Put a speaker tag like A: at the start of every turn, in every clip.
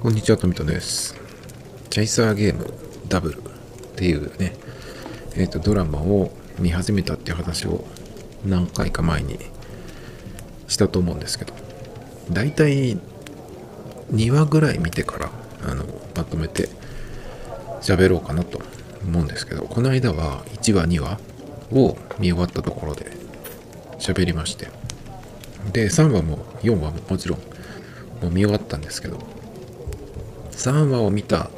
A: こんにちは、富田です。チャイサーゲームダブル。っていうね、えっ、ー、と、ドラマを見始めたっていう話を何回か前にしたと思うんですけど、だいたい2話ぐらい見てから、あの、まとめて喋ろうかなと思うんですけど、この間は1話、2話を見終わったところで喋りまして、で、3話も4話ももちろんもう見終わったんですけど、3話を見た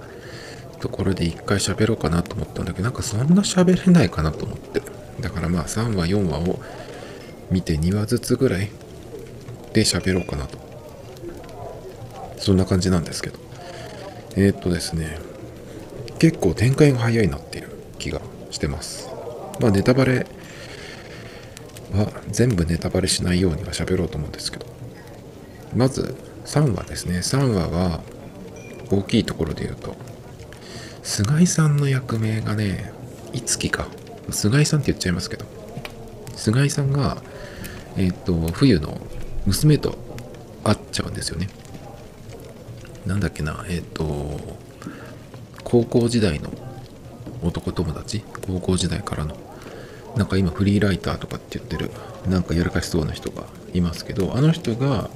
A: ところで1回喋ろうかなと思ったんだけど、なんかそんな喋れないかなと思って。だからまあ3話、4話を見て2話ずつぐらいで喋ろうかなと。そんな感じなんですけど。えー、っとですね、結構展開が早いなっていう気がしてます。まあネタバレは全部ネタバレしないようには喋ろうと思うんですけど。まず3話ですね。3話は大きいところで言うと菅井さんの役名がねいつきか。菅井さんって言っちゃいますけど。菅井さんがえっ、ー、と冬の娘と会っちゃうんですよね。なんだっけなえっ、ー、と高校時代の男友達？高校時代からの。なんか今フリーライターとかって言ってるなんかやらかしそうな人がいますけどあの人が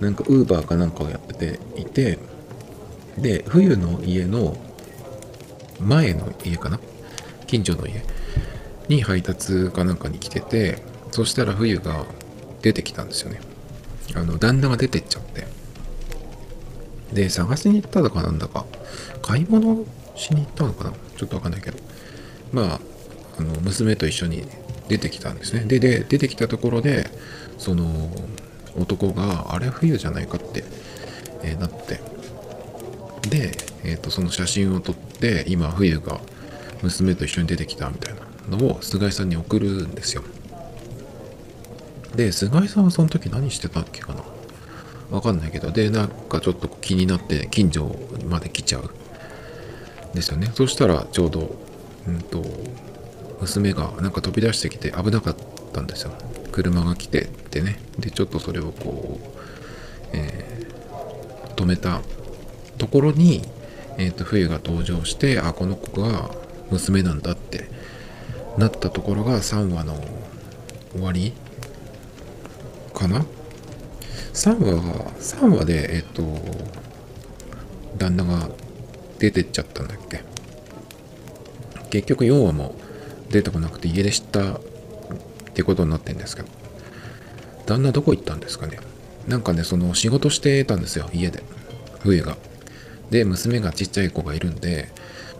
A: なんかウーバーかなんかをやってていてで冬の家の前の家かな？近所の家に配達かなんかに来ててそしたら冬が出てきたんですよね。あの旦那が出てっちゃって。で探しに行ったのかなんだか。買い物しに行ったのかな？ちょっとわかんないけど。まああの娘と一緒に出てきたんですね。でで出てきたところでその男があれ冬じゃないかって、えー、なって。で、えーと、その写真を撮って今冬が娘と一緒に出てきたみたいなのを菅井さんに送るんですよ。で菅井さんはその時何してたっけかな？わかんないけどでなんかちょっと気になって近所まで来ちゃう。ですよね。そしたらちょうどうんと娘がなんか飛び出してきて危なかったんですよ。車が来てってね。でちょっとそれをこう、えー、止めたところに、えーと、冬が登場してあこの子が娘なんだってなったところが3話の終わりかな？3話が3話でえっ、ー、と旦那が出てっちゃったんだっけ？結局4話も出てこなくて家出したってことになってんですけど。旦那どこ行ったんですかね？なんかねその仕事してたんですよ家で。冬が。で娘がちっちゃい子がいるんで、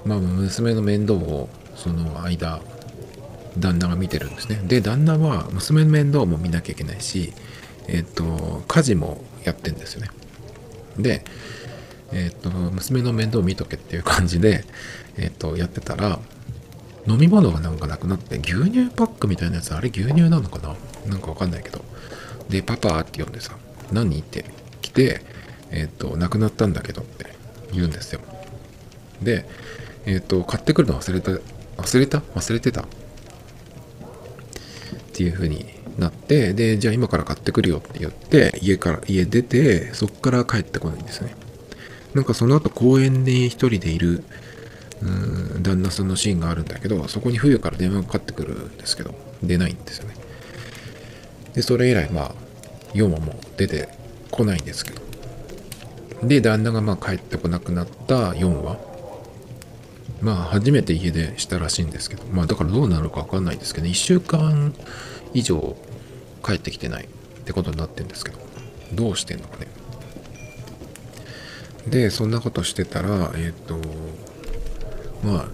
A: まあ、娘の面倒をその間旦那が見てるんですね。で旦那は娘の面倒も見なきゃいけないしえっ、ー、と家事もやってんですよね。でえっ、ー、と娘の面倒を見とけっていう感じでえっ、ー、とやってたら飲み物がなんかなくなって牛乳パックみたいなやつあれ牛乳なのかな？なんかわかんないけど。でパパって呼んでさ何？って来てえっ、となくなったんだけどって。言うんですよ。で、えっ、ー、と、買ってくるの忘れた、忘れた？忘れてた？っていう風になって、で、じゃあ今から買ってくるよって言って、家から、家出て、そっから帰ってこないんですね。なんかその後公園で一人でいる、うん旦那さんのシーンがあるんだけど、そこに冬から電話がかかってくるんですけど、出ないんですよね。で、それ以来、まあ、4話も出てこないんですけど、で、旦那がまあ帰ってこなくなった4話。まあ、初めて家出したらしいんですけど、まあ、だからどうなるかわかんないですけど、1週間以上帰ってきてないってことになってるんですけど、どうしてんのかね。で、そんなことしてたら、えっ、ー、と、まあ、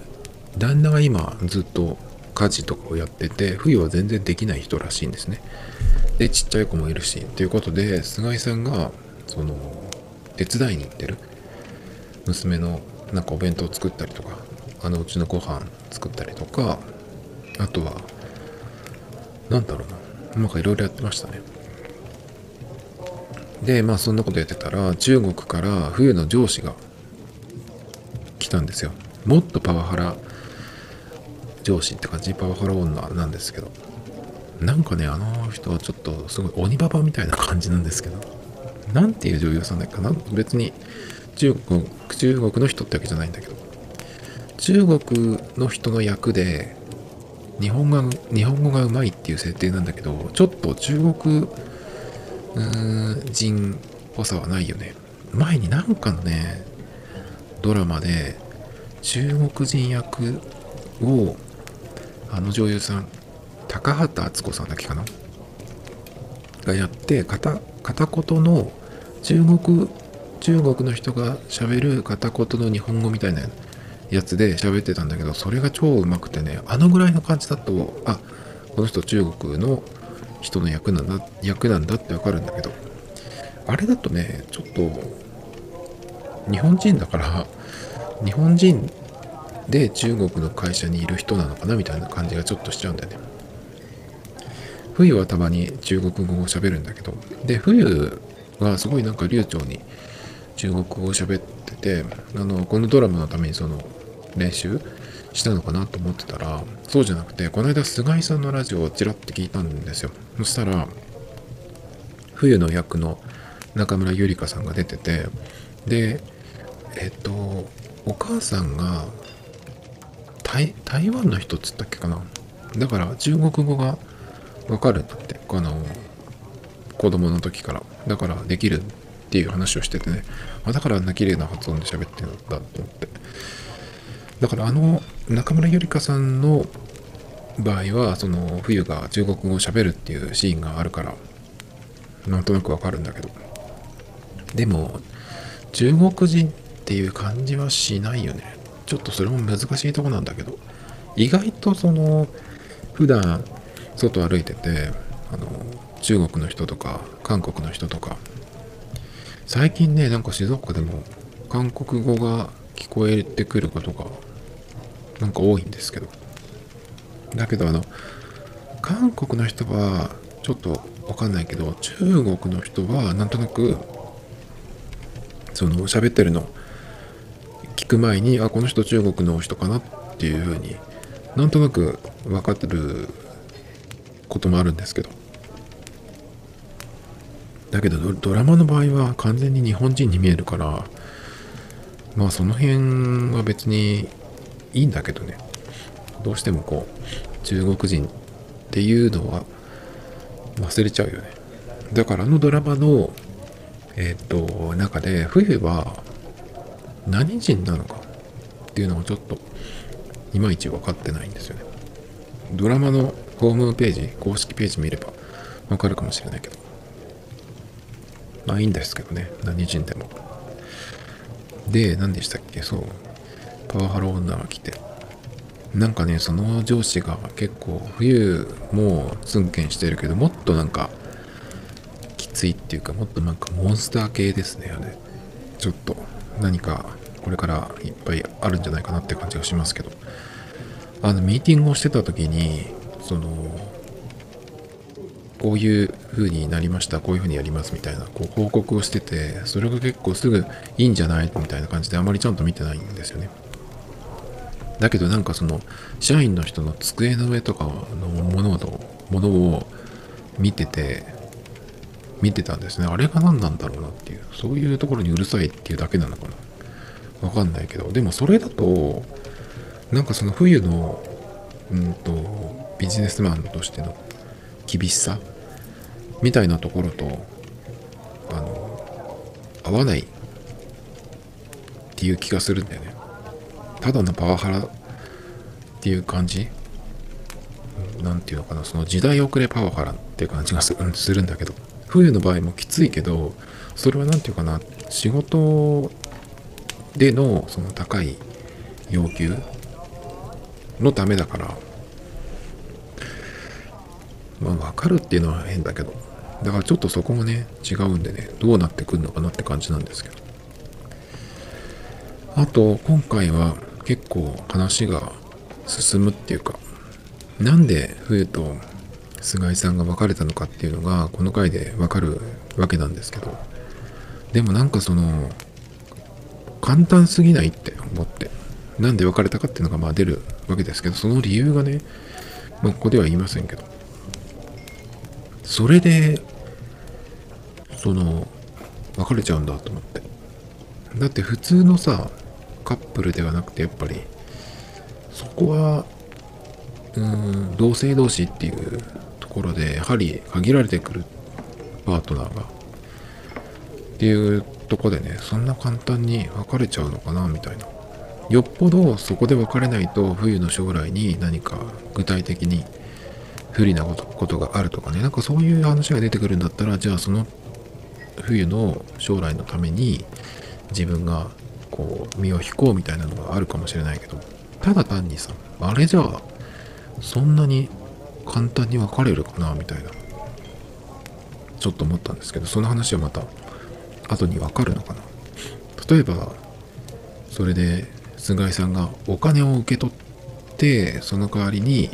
A: 旦那が今ずっと家事とかをやってて、冬は全然できない人らしいんですね。で、ちっちゃい子もいるし、ということで、菅井さんが、その、手伝いに行ってる？娘のなんかお弁当作ったりとかあのうちのご飯作ったりとかあとは何だろうな。なんかいろいろやってましたね。でまあそんなことやってたら中国から冬の上司が来たんですよ。もっとパワハラ上司って感じ？パワハラ女なんですけど。なんかねあの人はちょっとすごい鬼ババみたいな感じなんですけど。なんていう女優さんだっけな？別に中国中国の人ってわけじゃないんだけど。中国の人の役で日本語日本語がうまいっていう設定なんだけどちょっと中国人っぽさはないよね。前になんかのねドラマで中国人役をあの女優さん高畑敦子さんだけかな？がやって片片言の中国中国の人がしゃべる片言の日本語みたいなやつで喋ってたんだけどそれが超うまくてねあのぐらいの感じだとあこの人中国の人の役なんだ役なんだってわかるんだけどあれだとねちょっと日本人だから日本人で中国の会社にいる人なのかなみたいな感じがちょっとしちゃうんだよね。冬はたまに中国語を喋るんだけどで冬はすごいなんか流暢に中国語を喋っててあのこのドラマのためにその練習したのかなと思ってたらそうじゃなくてこの間菅井さんのラジオをちらっと聞いたんですよ。そしたら冬の役の中村ゆりかさんが出ててでえっとお母さんが台湾の人っつったっけかな。だから中国語がわかるんだってあの子供の時からだからできるっていう話をしててね。あだからあんな綺麗な発音で喋ってるんだと思って。だからあの中村ゆりかさんの場合はその冬が中国語を喋るっていうシーンがあるからなんとなくわかるんだけど。でも中国人っていう感じはしないよね。ちょっとそれも難しいとこなんだけど。意外とその普段外歩いてて中国の人とか韓国の人とか。最近ねなんか静岡でも韓国語が聞こえてくることがなんか多いんですけど。だけどあの韓国の人はちょっとわかんないけど中国の人はなんとなくその喋ってるの聞く前にあこの人中国の人かなっていうふうになんとなく分かってることもあるんですけど。だけどドラマの場合は完全に日本人に見えるからまあその辺は別にいいんだけどね。どうしてもこう中国人っていうのは忘れちゃうよね。だからあのドラマのえっ、と中で冬は何人なのかっていうのがちょっといまいち分かってないんですよね。ドラマのホームページ公式ページ見れば分かるかもしれないけど。まあいいんですけどね何人でも。で何でしたっけ？そう。パワハラ女が来て。なんかねその上司が結構冬もツンケンしてるけどもっとなんかきついっていうかもっとなんかモンスター系ですねあれ。ちょっと何かこれからいっぱいあるんじゃないかなって感じがしますけど。あのミーティングをしてた時にそのこういう風になりましたこういう風にやりますみたいなこう報告をしててそれが結構すぐいいんじゃないみたいな感じであまりちゃんと見てないんですよね。だけどなんかその社員の人の机の上とかのものものを見てて見てたんですね。あれが何なんだろうなっていうそういうところにうるさいっていうだけなのかな。わかんないけど。でもそれだとなんかその冬のうんとビジネスマンとしての厳しさみたいなところとあの合わないっていう気がするんだよね。ただのパワハラっていう感じ？なんていうのかな。その時代遅れパワハラっていう感じがするんだけど。冬の場合もきついけどそれは何て言うかな。仕事でのその高い要求のためだから。まあ分かるっていうのは変だけど。だからちょっとそこもね違うんでねどうなってくるのかなって感じなんですけど。あと今回は結構話が進むっていうかなんで冬と菅井さんが別れたのかっていうのがこの回でわかるわけなんですけどでもなんかその簡単すぎないって思ってなんで別れたかっていうのがまあ出るわけですけどその理由がね、まあ、ここでは言いませんけどそれでその別れちゃうんだと思って。だって普通のさカップルではなくてやっぱりそこはうん同性同士っていうところでやはり限られてくるパートナーがっていうとこでねそんな簡単に別れちゃうのかなみたいな。よっぽどそこで別れないと冬の将来に何か具体的に不利なことがあるとかね。なんかそういう話が出てくるんだったらじゃあその冬の将来のために自分がこう身を引こうみたいなのがあるかもしれないけどただ単にさあれじゃあそんなに簡単に別れるかなみたいなちょっと思ったんですけどその話はまた後に分かるのかな。例えばそれで菅井さんがお金を受け取ってその代わりに、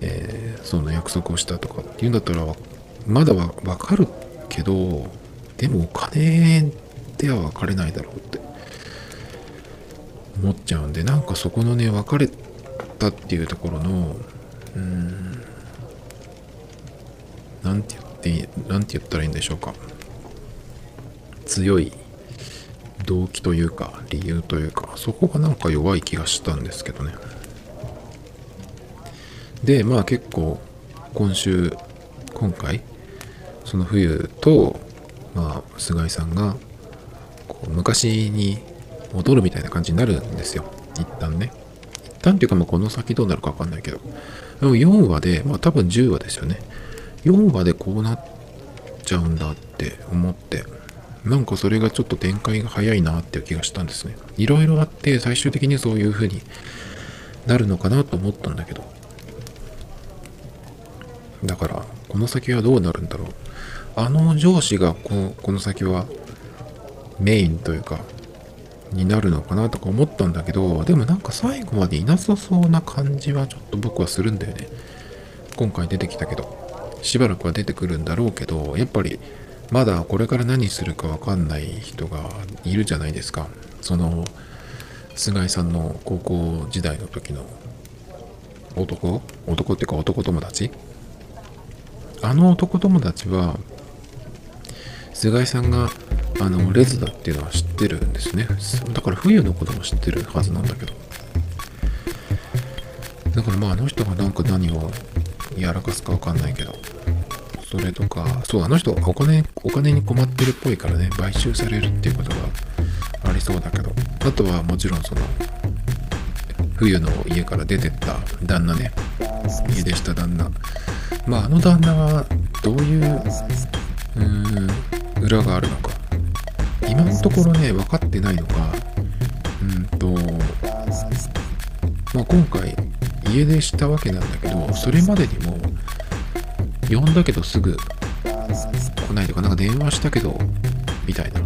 A: えー、その約束をしたとかっていうんだったらまだわ分かるけどでもお金では別れないだろうって。思っちゃうんでなんかそこのね別れたっていうところのうんなんて言ってなんて言ったらいいんでしょうか。強い動機というか理由というかそこがなんか弱い気がしたんですけどね。でまあ結構今週今回その冬とまあ菅井さんがこう昔に戻るみたいな感じになるんですよ。一旦ね。一旦っていうかまあこの先どうなるか分かんないけど。でも4話でまあ多分10話ですよね。4話でこうなっちゃうんだって思ってなんかそれがちょっと展開が早いなっていう気がしたんですね。いろいろあって最終的にそういう風になるのかなと思ったんだけど。だからこの先はどうなるんだろう。あの上司がここの先はメインというかになるのかなとか思ったんだけどでもなんか最後までいなさそうな感じはちょっと僕はするんだよね。今回出てきたけど。しばらくは出てくるんだろうけどやっぱりまだこれから何するか分かんない人がいるじゃないですか。その菅井さんの高校時代の時の男？男っていうか男友達？あの男友達は菅井さんがあのレズだっていうのは知ってるんですね。だから冬のことも知ってるはずなんだけど。だからまああの人がなんか何をやらかすか分かんないけど。それとかそうあの人お金お金に困ってるっぽいからね買収されるっていうことがありそうだけど。あとはもちろんその冬の家から出てった旦那ね。家出した旦那。まああの旦那はどういううーん裏があるのか。今のところね分かってないのがうんとまあ今回家出したわけなんだけどそれまでにも呼んだけどすぐ来ないとかなんか電話したけどみたいな。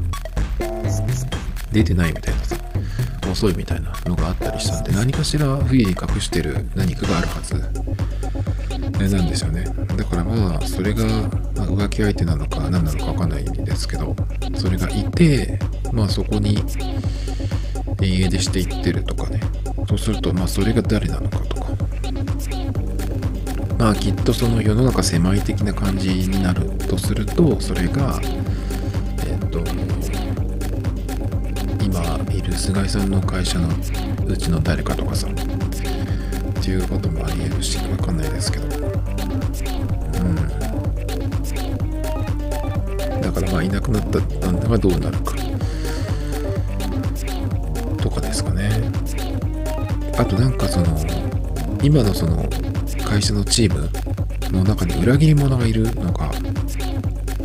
A: 出てないみたいなさ遅いみたいなのがあったりしたんで何かしら冬に隠してる何かがあるはず。なんですよねだからまあそれが浮気相手なのか何なのか分かんないんですけどそれがいてまあそこに家出していってるとかね。そうするとまあそれが誰なのかとか。まあきっとその世の中狭い的な感じになるとするとそれがえっ、と今いる菅井さんの会社のうちの誰かとかさ。っていうこともありえるしわかんないですけど。うん。だからまあいなくなった旦那がどうなるか。とかですかね。あとなんかその今のその会社のチームの中に裏切り者がいるのか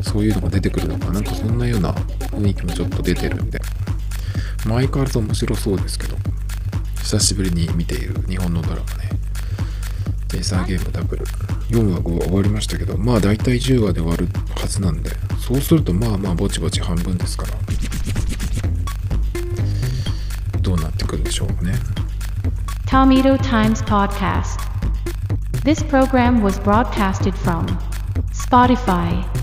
A: そういうのが出てくるのかなんかそんなような雰囲気もちょっと出てるんで、まあ、相変わらず面白そうですけど。久しぶりに見ている日本のドラマねテイサーゲームダブル4話5話終わりましたけどまあ大体10話で終わるはずなんでそうするとまあまあぼちぼち半分ですからどうなってくるでしょうね
B: Tomito Times Podcast. This program was broadcasted from Spotify.